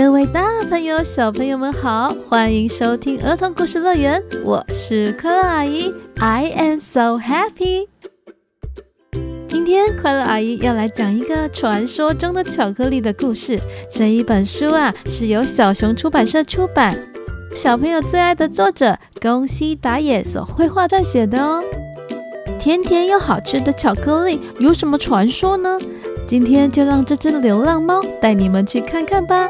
各位大朋友、小朋友们好，欢迎收听儿童故事乐园，我是快乐阿姨，I am so happy。今天快乐阿姨要来讲一个传说中的巧克力的故事。这一本书啊，是由小熊出版社出版，小朋友最爱的作者宫西达也所绘画撰写的哦。甜甜又好吃的巧克力有什么传说呢？今天就让这只流浪猫带你们去看看吧。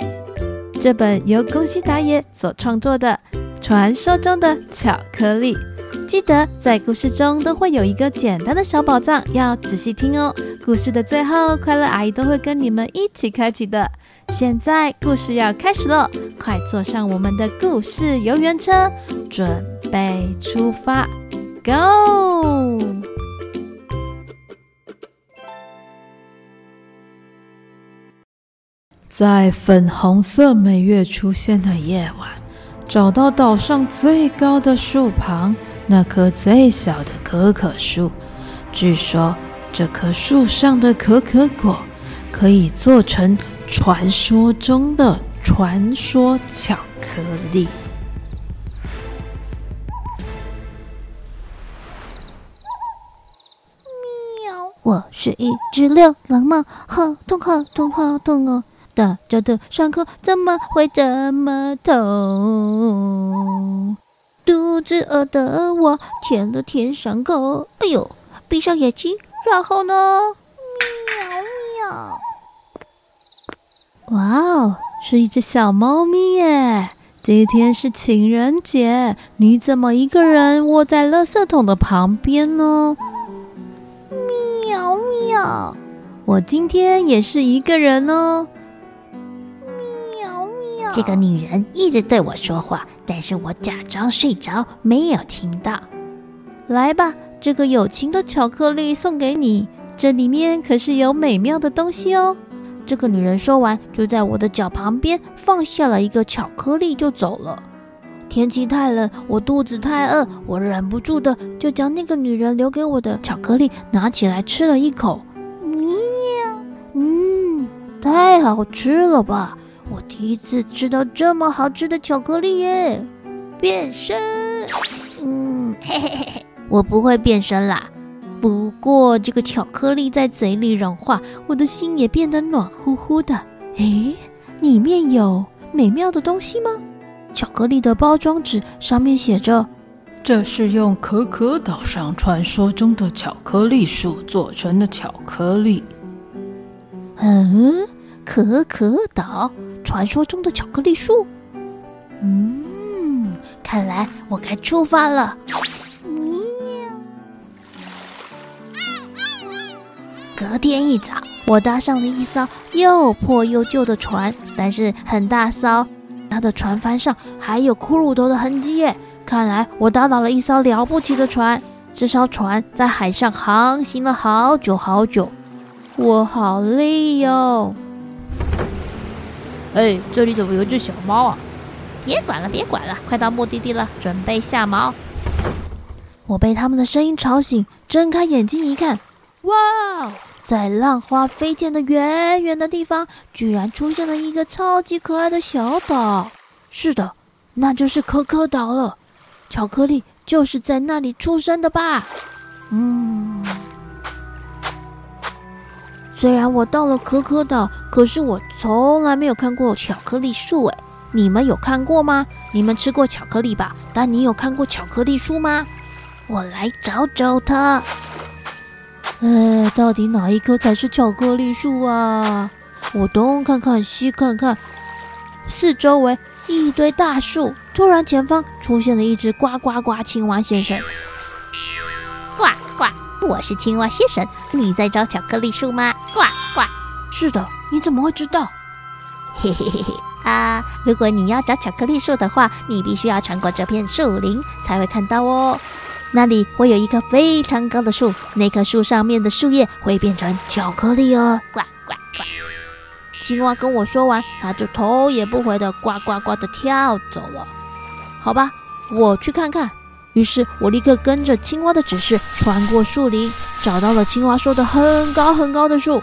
这本由宫西达也所创作的《传说中的巧克力》，记得在故事中都会有一个简单的小宝藏，要仔细听哦。故事的最后，快乐阿姨都会跟你们一起开启的。现在故事要开始了，快坐上我们的故事游园车，准备出发，Go！在粉红色每月出现的夜晚，找到岛上最高的树旁那棵最小的可可树。据说这棵树上的可可果可以做成传说中的传说巧克力。喵！我是一只流浪猫，好痛好痛好痛哦！大家的伤口怎么会这么痛？肚子饿的我舔了舔伤口，哎呦！闭上眼睛，然后呢？喵喵！哇哦，是一只小猫咪耶！今天是情人节，你怎么一个人窝在垃圾桶的旁边呢？喵喵！我今天也是一个人哦。这个女人一直对我说话，但是我假装睡着，没有听到。来吧，这个友情的巧克力送给你，这里面可是有美妙的东西哦。这个女人说完，就在我的脚旁边放下了一个巧克力，就走了。天气太冷，我肚子太饿，我忍不住的就将那个女人留给我的巧克力拿起来吃了一口。喵，嗯，太好吃了吧！我第一次吃到这么好吃的巧克力耶！变身，嗯，嘿嘿嘿嘿，我不会变身啦。不过这个巧克力在嘴里融化，我的心也变得暖乎乎的。诶，里面有美妙的东西吗？巧克力的包装纸上面写着：“这是用可可岛上传说中的巧克力树做成的巧克力。”嗯，可可岛。传说中的巧克力树，嗯，看来我该出发了。隔天一早，我搭上了一艘又破又旧的船，但是很大艘，它的船帆上还有骷髅头的痕迹耶。看来我搭到了一艘了不起的船。这艘船在海上航行了好久好久，我好累哟。哎，这里怎么有只小猫啊？别管了，别管了，快到目的地了，准备下锚。我被他们的声音吵醒，睁开眼睛一看，哇，在浪花飞溅的远远的地方，居然出现了一个超级可爱的小岛。是的，那就是可可岛了。巧克力就是在那里出生的吧？嗯。虽然我到了可可岛，可是我从来没有看过巧克力树。哎，你们有看过吗？你们吃过巧克力吧？但你有看过巧克力树吗？我来找找它。哎，到底哪一棵才是巧克力树啊？我东看看，西看看，四周围一堆大树。突然，前方出现了一只呱呱呱青蛙先生。呱呱。我是青蛙先生，你在找巧克力树吗？呱呱！是的，你怎么会知道？嘿嘿嘿嘿啊！如果你要找巧克力树的话，你必须要穿过这片树林才会看到哦。那里会有一棵非常高的树，那棵树上面的树叶会变成巧克力哦。呱呱呱！青蛙跟我说完，它就头也不回的呱呱呱的跳走了。好吧，我去看看。于是我立刻跟着青蛙的指示，穿过树林，找到了青蛙说的很高很高的树。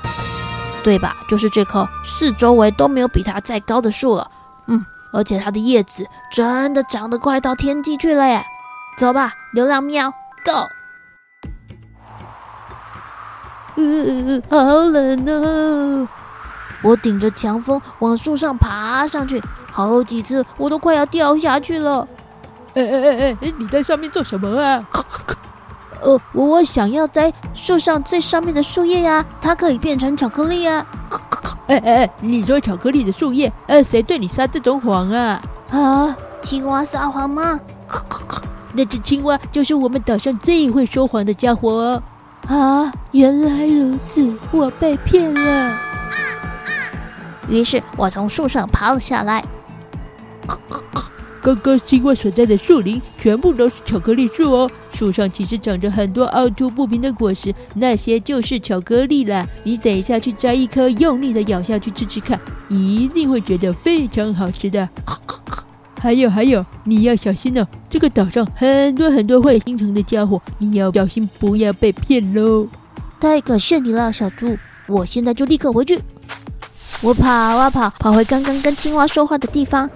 对吧？就是这棵，四周围都没有比它再高的树了。嗯，而且它的叶子真的长得快到天际去了耶！走吧，流浪喵，Go！呃，好冷哦！我顶着强风往树上爬上去，好几次我都快要掉下去了。哎哎哎哎，你在上面做什么啊？呃，我想要摘树上最上面的树叶呀，它可以变成巧克力呀。哎哎哎，你说巧克力的树叶？呃，谁对你撒这种谎啊？啊，青蛙撒谎吗？那只青蛙就是我们岛上最会说谎的家伙哦。啊，原来如此，我被骗了。于是我从树上爬了下来。刚刚青蛙所在的树林全部都是巧克力树哦，树上其实长着很多凹凸不平的果实，那些就是巧克力啦。你等一下去摘一颗，用力的咬下去吃吃看，一定会觉得非常好吃的。还有还有，你要小心哦，这个岛上很多很多坏心肠的家伙，你要小心不要被骗喽。太感谢你了，小猪，我现在就立刻回去。我跑啊跑，跑回刚刚跟青蛙说话的地方，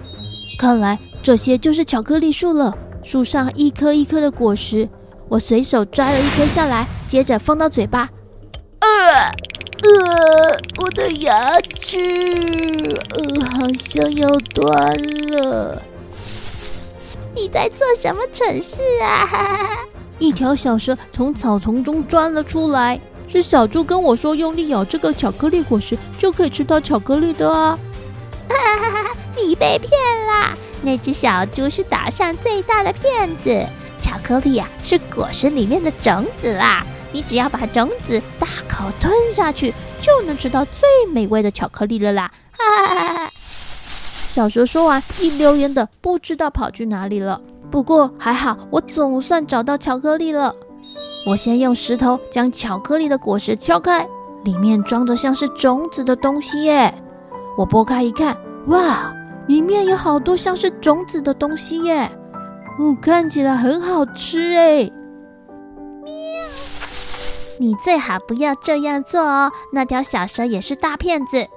看来。这些就是巧克力树了，树上一颗一颗的果实，我随手摘了一颗下来，接着放到嘴巴。呃呃，我的牙齿，呃，好像要断了。你在做什么蠢事啊？一条小蛇从草丛中钻了出来，是小猪跟我说，用力咬这个巧克力果实就可以吃到巧克力的啊。哈哈哈哈，你被骗啦！那只小猪是岛上最大的骗子，巧克力呀、是果实里面的种子啦，你只要把种子大口吞下去，就能吃到最美味的巧克力了啦！啊！小蛇说完，一溜烟的不知道跑去哪里了。不过还好，我总算找到巧克力了。我先用石头将巧克力的果实敲开，里面装着像是种子的东西耶。我剥开一看，哇！里面有好多像是种子的东西耶，哦，看起来很好吃哎。喵！你最好不要这样做哦，那条小蛇也是大骗子。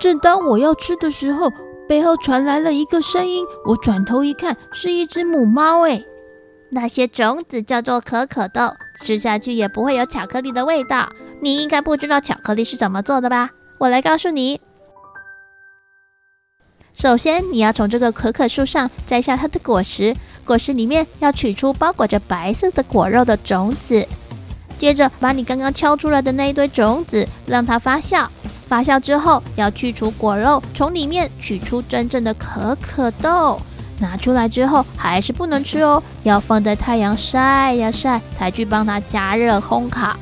正当我要吃的时候，背后传来了一个声音，我转头一看，是一只母猫哎。那些种子叫做可可豆，吃下去也不会有巧克力的味道。你应该不知道巧克力是怎么做的吧？我来告诉你。首先，你要从这个可可树上摘下它的果实，果实里面要取出包裹着白色的果肉的种子。接着，把你刚刚敲出来的那一堆种子让它发酵，发酵之后要去除果肉，从里面取出真正的可可豆。拿出来之后还是不能吃哦，要放在太阳晒呀晒，才去帮它加热烘烤。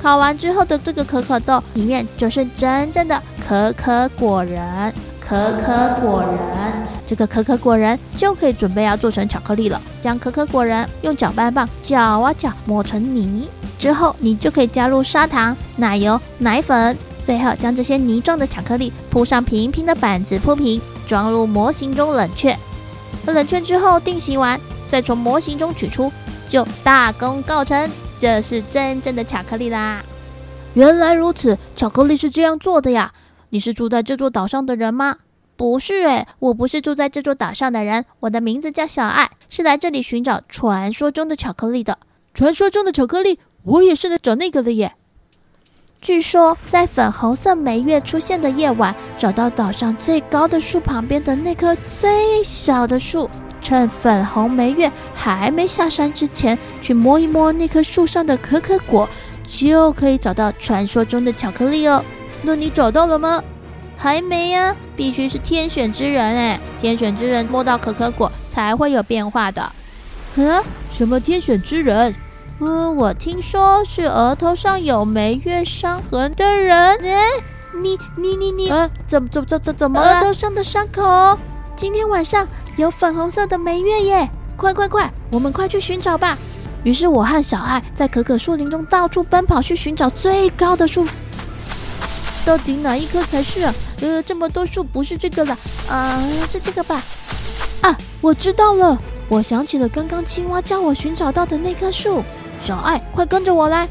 烤完之后的这个可可豆里面就是真正的可可果仁。可可果仁，这个可可果仁就可以准备要做成巧克力了。将可可果仁用搅拌棒搅啊搅，磨成泥之后，你就可以加入砂糖、奶油、奶粉，最后将这些泥状的巧克力铺上平平的板子铺平，装入模型中冷却。冷却之后定型完，再从模型中取出，就大功告成。这是真正的巧克力啦！原来如此，巧克力是这样做的呀。你是住在这座岛上的人吗？不是诶，我不是住在这座岛上的人，我的名字叫小爱，是来这里寻找传说中的巧克力的。传说中的巧克力，我也是来找那个的耶。据说在粉红色莓月出现的夜晚，找到岛上最高的树旁边的那棵最小的树，趁粉红梅月还没下山之前，去摸一摸那棵树上的可可果，就可以找到传说中的巧克力哦。那你找到了吗？还没呀，必须是天选之人哎，天选之人摸到可可果才会有变化的。嗯，什么天选之人？嗯，我听说是额头上有眉月伤痕的人。哎，你你你你，呃，怎么怎么怎怎怎么额？头上的伤口，今天晚上有粉红色的梅月耶！快快快，我们快去寻找吧！于是我和小爱在可可树林中到处奔跑，去寻找最高的树。到底哪一棵才是？呃，这么多树，不是这个了，啊、是这个吧？啊，我知道了，我想起了刚刚青蛙叫我寻找到的那棵树。小爱，快跟着我来。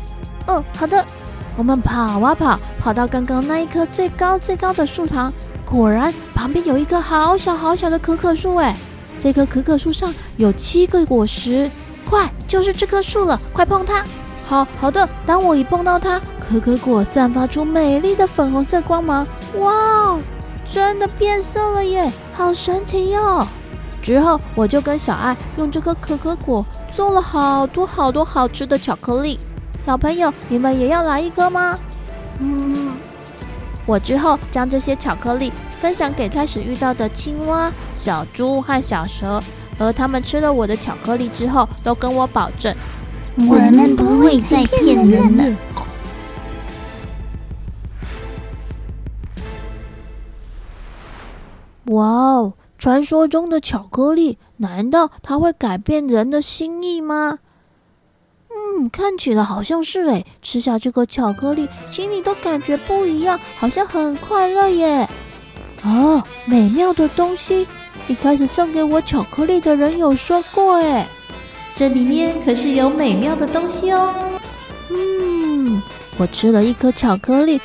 嗯，好的。我们跑啊跑，跑到刚刚那一棵最高最高的树旁，果然旁边有一棵好小好小的可可树。哎，这棵可可树上有七个果实，快，就是这棵树了，快碰它。好好的，当我一碰到它，可可果散发出美丽的粉红色光芒。哇哦，真的变色了耶，好神奇哟！之后我就跟小爱用这颗可可果做了好多好多好吃的巧克力。小朋友，你们也要来一颗吗？嗯，我之后将这些巧克力分享给开始遇到的青蛙、小猪和小蛇，而他们吃了我的巧克力之后，都跟我保证，我们不会再骗人了。哇哦，传说中的巧克力，难道它会改变人的心意吗？嗯，看起来好像是诶。吃下这个巧克力，心里都感觉不一样，好像很快乐耶。哦，美妙的东西，一开始送给我巧克力的人有说过，诶，这里面可是有美妙的东西哦。嗯，我吃了一颗巧克力，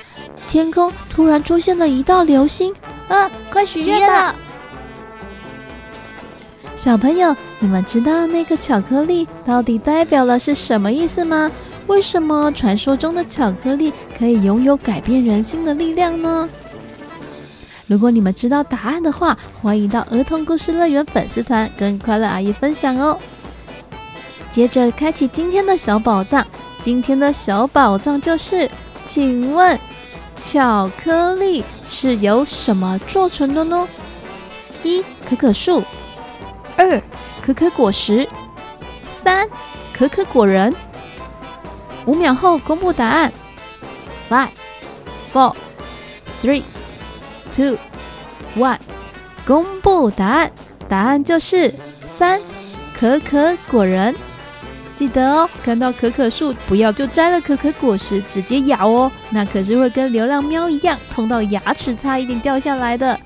天空突然出现了一道流星。啊，快许愿了！小朋友，你们知道那个巧克力到底代表了是什么意思吗？为什么传说中的巧克力可以拥有改变人心的力量呢？如果你们知道答案的话，欢迎到儿童故事乐园粉丝团跟快乐阿姨分享哦。接着开启今天的小宝藏，今天的小宝藏就是，请问巧克力是由什么做成的呢？一、可可树。二、可可果实；三、可可果仁。五秒后公布答案。Five, four, three, two, one，公布答案。答案就是三、可可果仁。记得哦，看到可可树不要就摘了可可果实直接咬哦，那可是会跟流浪喵一样痛到牙齿差一点掉下来的。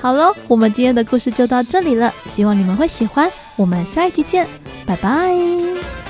好了，我们今天的故事就到这里了，希望你们会喜欢。我们下一集见，拜拜。